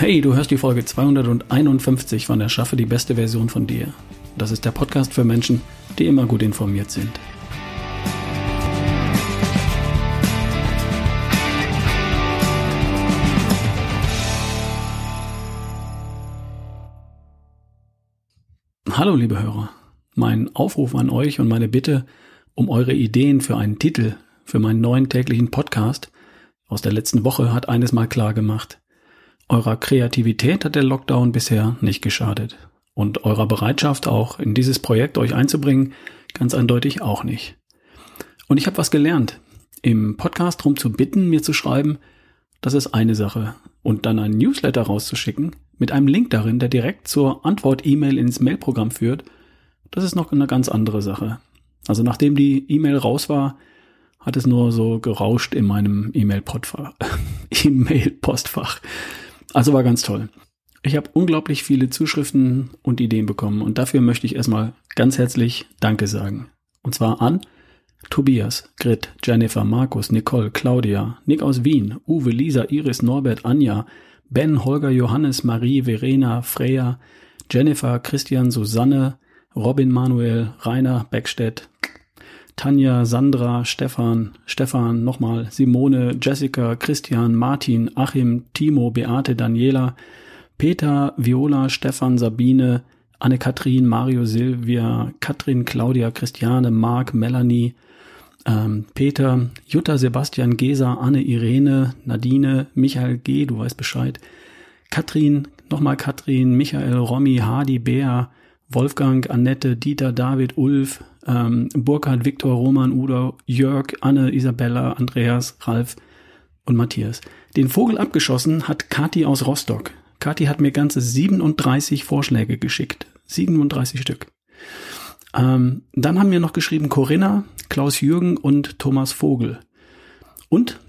Hey, du hörst die Folge 251 von Erschaffe die beste Version von dir. Das ist der Podcast für Menschen, die immer gut informiert sind. Hallo liebe Hörer, mein Aufruf an euch und meine Bitte um eure Ideen für einen Titel für meinen neuen täglichen Podcast aus der letzten Woche hat eines mal klar gemacht. Eurer Kreativität hat der Lockdown bisher nicht geschadet. Und eurer Bereitschaft auch in dieses Projekt euch einzubringen, ganz eindeutig auch nicht. Und ich habe was gelernt. Im Podcast darum zu bitten, mir zu schreiben, das ist eine Sache. Und dann ein Newsletter rauszuschicken, mit einem Link darin, der direkt zur Antwort-E-Mail ins Mailprogramm führt, das ist noch eine ganz andere Sache. Also nachdem die E-Mail raus war, hat es nur so gerauscht in meinem E-Mail-Postfach. E-Mail-Postfach. Also war ganz toll. Ich habe unglaublich viele Zuschriften und Ideen bekommen und dafür möchte ich erstmal ganz herzlich Danke sagen. Und zwar an Tobias, Grit, Jennifer, Markus, Nicole, Claudia, Nick aus Wien, Uwe, Lisa, Iris, Norbert, Anja, Ben, Holger, Johannes, Marie, Verena, Freya, Jennifer, Christian, Susanne, Robin, Manuel, Rainer, Beckstedt, Tanja, Sandra, Stefan, Stefan, nochmal, Simone, Jessica, Christian, Martin, Achim, Timo, Beate, Daniela, Peter, Viola, Stefan, Sabine, Anne-Kathrin, Mario, Silvia, Katrin, Claudia, Christiane, Marc, Melanie, ähm, Peter, Jutta, Sebastian, Gesa, Anne, Irene, Nadine, Michael G., du weißt Bescheid, Katrin, nochmal Katrin, Michael, Romy, Hardy, Bea, Wolfgang, Annette, Dieter, David, Ulf, ähm, Burkhard, Viktor, Roman, Udo, Jörg, Anne, Isabella, Andreas, Ralf und Matthias. Den Vogel abgeschossen hat Kati aus Rostock. Kati hat mir ganze 37 Vorschläge geschickt. 37 Stück. Ähm, dann haben mir noch geschrieben Corinna, Klaus Jürgen und Thomas Vogel. Und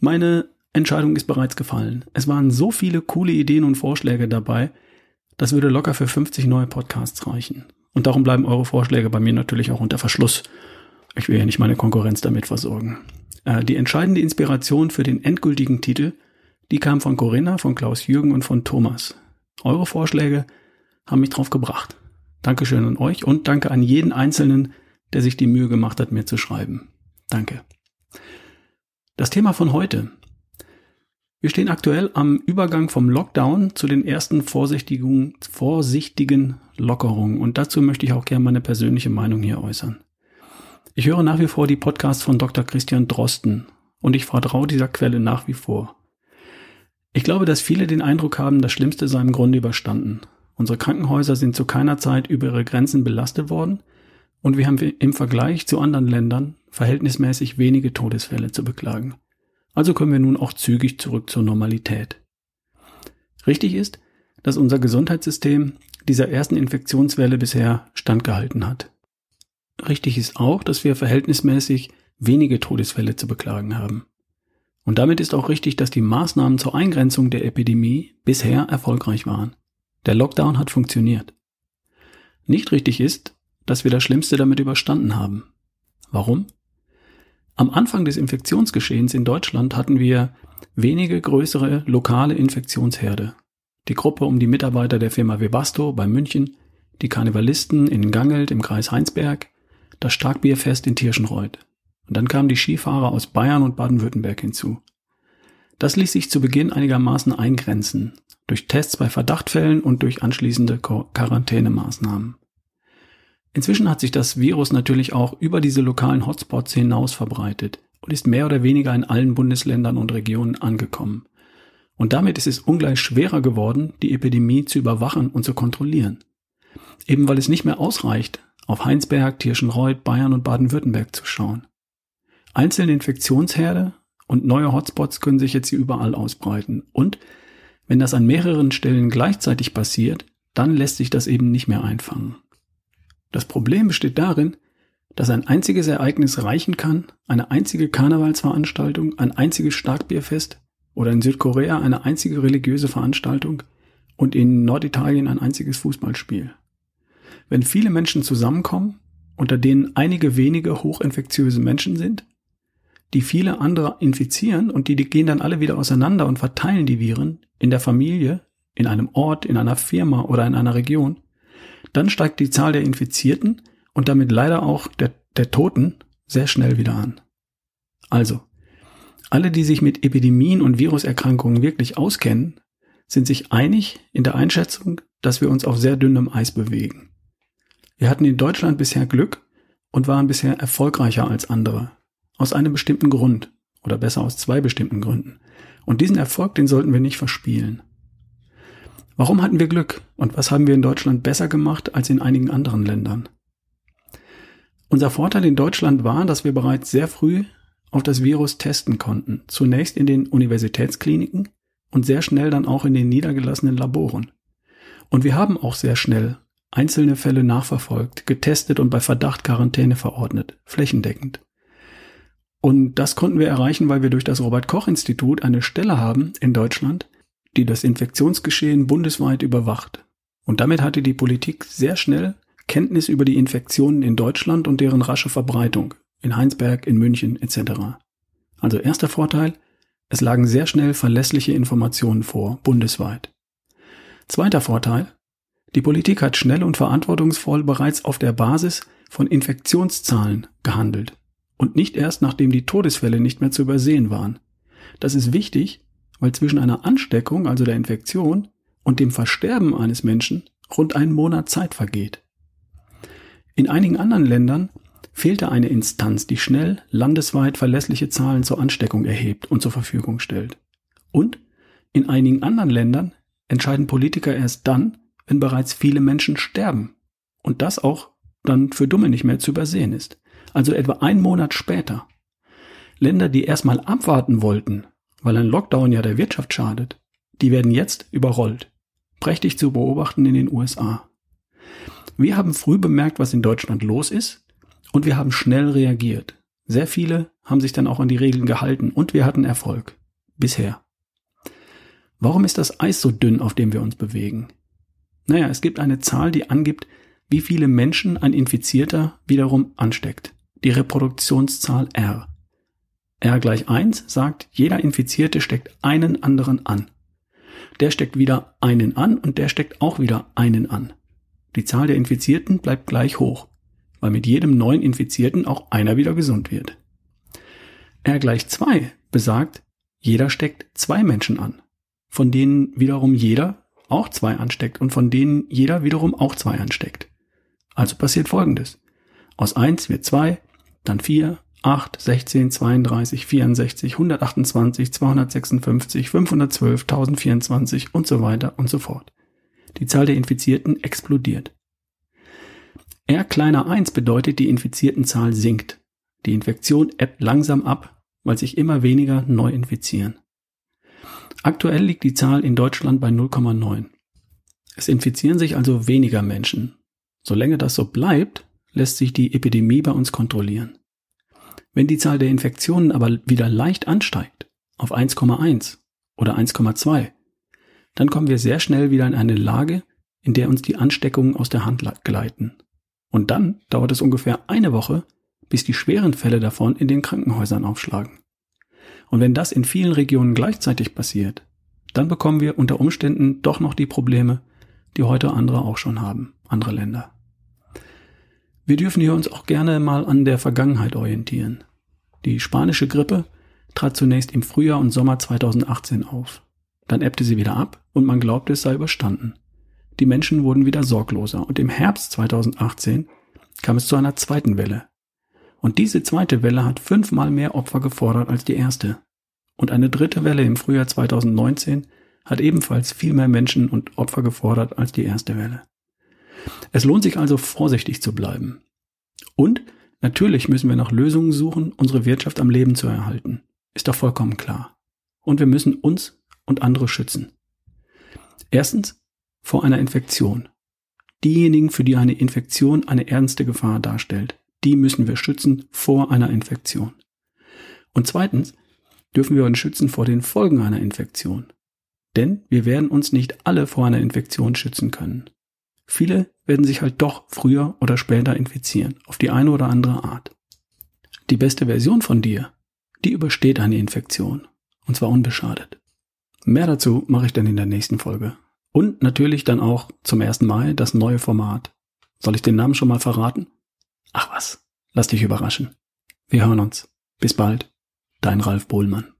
meine Entscheidung ist bereits gefallen. Es waren so viele coole Ideen und Vorschläge dabei, das würde locker für 50 neue Podcasts reichen. Und darum bleiben eure Vorschläge bei mir natürlich auch unter Verschluss. Ich will ja nicht meine Konkurrenz damit versorgen. Äh, die entscheidende Inspiration für den endgültigen Titel, die kam von Corinna, von Klaus Jürgen und von Thomas. Eure Vorschläge haben mich drauf gebracht. Dankeschön an euch und danke an jeden Einzelnen, der sich die Mühe gemacht hat, mir zu schreiben. Danke. Das Thema von heute. Wir stehen aktuell am Übergang vom Lockdown zu den ersten vorsichtigen, vorsichtigen Lockerungen und dazu möchte ich auch gerne meine persönliche Meinung hier äußern. Ich höre nach wie vor die Podcasts von Dr. Christian Drosten und ich vertraue dieser Quelle nach wie vor. Ich glaube, dass viele den Eindruck haben, das Schlimmste sei im Grunde überstanden. Unsere Krankenhäuser sind zu keiner Zeit über ihre Grenzen belastet worden und wir haben im Vergleich zu anderen Ländern verhältnismäßig wenige Todesfälle zu beklagen. Also können wir nun auch zügig zurück zur Normalität. Richtig ist, dass unser Gesundheitssystem dieser ersten Infektionswelle bisher standgehalten hat. Richtig ist auch, dass wir verhältnismäßig wenige Todesfälle zu beklagen haben. Und damit ist auch richtig, dass die Maßnahmen zur Eingrenzung der Epidemie bisher erfolgreich waren. Der Lockdown hat funktioniert. Nicht richtig ist, dass wir das Schlimmste damit überstanden haben. Warum? Am Anfang des Infektionsgeschehens in Deutschland hatten wir wenige größere lokale Infektionsherde. Die Gruppe um die Mitarbeiter der Firma Webasto bei München, die Karnevalisten in Gangelt im Kreis Heinsberg, das Starkbierfest in Tirschenreuth. Und dann kamen die Skifahrer aus Bayern und Baden-Württemberg hinzu. Das ließ sich zu Beginn einigermaßen eingrenzen, durch Tests bei Verdachtfällen und durch anschließende Quarantänemaßnahmen. Inzwischen hat sich das Virus natürlich auch über diese lokalen Hotspots hinaus verbreitet und ist mehr oder weniger in allen Bundesländern und Regionen angekommen. Und damit ist es ungleich schwerer geworden, die Epidemie zu überwachen und zu kontrollieren. Eben weil es nicht mehr ausreicht, auf Heinsberg, Tirschenreuth, Bayern und Baden-Württemberg zu schauen. Einzelne Infektionsherde und neue Hotspots können sich jetzt überall ausbreiten. Und wenn das an mehreren Stellen gleichzeitig passiert, dann lässt sich das eben nicht mehr einfangen. Das Problem besteht darin, dass ein einziges Ereignis reichen kann, eine einzige Karnevalsveranstaltung, ein einziges Starkbierfest oder in Südkorea eine einzige religiöse Veranstaltung und in Norditalien ein einziges Fußballspiel. Wenn viele Menschen zusammenkommen, unter denen einige wenige hochinfektiöse Menschen sind, die viele andere infizieren und die, die gehen dann alle wieder auseinander und verteilen die Viren in der Familie, in einem Ort, in einer Firma oder in einer Region, dann steigt die Zahl der Infizierten und damit leider auch der, der Toten sehr schnell wieder an. Also, alle, die sich mit Epidemien und Viruserkrankungen wirklich auskennen, sind sich einig in der Einschätzung, dass wir uns auf sehr dünnem Eis bewegen. Wir hatten in Deutschland bisher Glück und waren bisher erfolgreicher als andere. Aus einem bestimmten Grund. Oder besser aus zwei bestimmten Gründen. Und diesen Erfolg, den sollten wir nicht verspielen. Warum hatten wir Glück und was haben wir in Deutschland besser gemacht als in einigen anderen Ländern? Unser Vorteil in Deutschland war, dass wir bereits sehr früh auf das Virus testen konnten. Zunächst in den Universitätskliniken und sehr schnell dann auch in den niedergelassenen Laboren. Und wir haben auch sehr schnell einzelne Fälle nachverfolgt, getestet und bei Verdacht Quarantäne verordnet, flächendeckend. Und das konnten wir erreichen, weil wir durch das Robert Koch Institut eine Stelle haben in Deutschland, die das Infektionsgeschehen bundesweit überwacht. Und damit hatte die Politik sehr schnell Kenntnis über die Infektionen in Deutschland und deren rasche Verbreitung in Heinsberg, in München etc. Also erster Vorteil, es lagen sehr schnell verlässliche Informationen vor, bundesweit. Zweiter Vorteil, die Politik hat schnell und verantwortungsvoll bereits auf der Basis von Infektionszahlen gehandelt und nicht erst nachdem die Todesfälle nicht mehr zu übersehen waren. Das ist wichtig, weil zwischen einer Ansteckung, also der Infektion, und dem Versterben eines Menschen rund einen Monat Zeit vergeht. In einigen anderen Ländern fehlte eine Instanz, die schnell landesweit verlässliche Zahlen zur Ansteckung erhebt und zur Verfügung stellt. Und in einigen anderen Ländern entscheiden Politiker erst dann, wenn bereits viele Menschen sterben. Und das auch dann für Dumme nicht mehr zu übersehen ist. Also etwa einen Monat später. Länder, die erstmal abwarten wollten, weil ein Lockdown ja der Wirtschaft schadet, die werden jetzt überrollt. Prächtig zu beobachten in den USA. Wir haben früh bemerkt, was in Deutschland los ist und wir haben schnell reagiert. Sehr viele haben sich dann auch an die Regeln gehalten und wir hatten Erfolg. Bisher. Warum ist das Eis so dünn, auf dem wir uns bewegen? Naja, es gibt eine Zahl, die angibt, wie viele Menschen ein Infizierter wiederum ansteckt. Die Reproduktionszahl R. R gleich 1 sagt, jeder Infizierte steckt einen anderen an. Der steckt wieder einen an und der steckt auch wieder einen an. Die Zahl der Infizierten bleibt gleich hoch weil mit jedem neuen Infizierten auch einer wieder gesund wird. R gleich 2 besagt, jeder steckt zwei Menschen an, von denen wiederum jeder auch zwei ansteckt und von denen jeder wiederum auch zwei ansteckt. Also passiert Folgendes. Aus 1 wird 2, dann 4, 8, 16, 32, 64, 128, 256, 512, 1024 und so weiter und so fort. Die Zahl der Infizierten explodiert. R kleiner 1 bedeutet, die Infiziertenzahl sinkt. Die Infektion ebbt langsam ab, weil sich immer weniger neu infizieren. Aktuell liegt die Zahl in Deutschland bei 0,9. Es infizieren sich also weniger Menschen. Solange das so bleibt, lässt sich die Epidemie bei uns kontrollieren. Wenn die Zahl der Infektionen aber wieder leicht ansteigt, auf 1,1 oder 1,2, dann kommen wir sehr schnell wieder in eine Lage, in der uns die Ansteckungen aus der Hand gleiten. Und dann dauert es ungefähr eine Woche, bis die schweren Fälle davon in den Krankenhäusern aufschlagen. Und wenn das in vielen Regionen gleichzeitig passiert, dann bekommen wir unter Umständen doch noch die Probleme, die heute andere auch schon haben, andere Länder. Wir dürfen hier uns auch gerne mal an der Vergangenheit orientieren. Die spanische Grippe trat zunächst im Frühjahr und Sommer 2018 auf. Dann ebbte sie wieder ab und man glaubte, es sei überstanden. Die Menschen wurden wieder sorgloser und im Herbst 2018 kam es zu einer zweiten Welle. Und diese zweite Welle hat fünfmal mehr Opfer gefordert als die erste. Und eine dritte Welle im Frühjahr 2019 hat ebenfalls viel mehr Menschen und Opfer gefordert als die erste Welle. Es lohnt sich also vorsichtig zu bleiben. Und natürlich müssen wir nach Lösungen suchen, unsere Wirtschaft am Leben zu erhalten. Ist doch vollkommen klar. Und wir müssen uns und andere schützen. Erstens vor einer Infektion. Diejenigen, für die eine Infektion eine ernste Gefahr darstellt, die müssen wir schützen vor einer Infektion. Und zweitens dürfen wir uns schützen vor den Folgen einer Infektion. Denn wir werden uns nicht alle vor einer Infektion schützen können. Viele werden sich halt doch früher oder später infizieren, auf die eine oder andere Art. Die beste Version von dir, die übersteht eine Infektion, und zwar unbeschadet. Mehr dazu mache ich dann in der nächsten Folge. Und natürlich dann auch zum ersten Mal das neue Format. Soll ich den Namen schon mal verraten? Ach was, lass dich überraschen. Wir hören uns. Bis bald. Dein Ralf Bohlmann.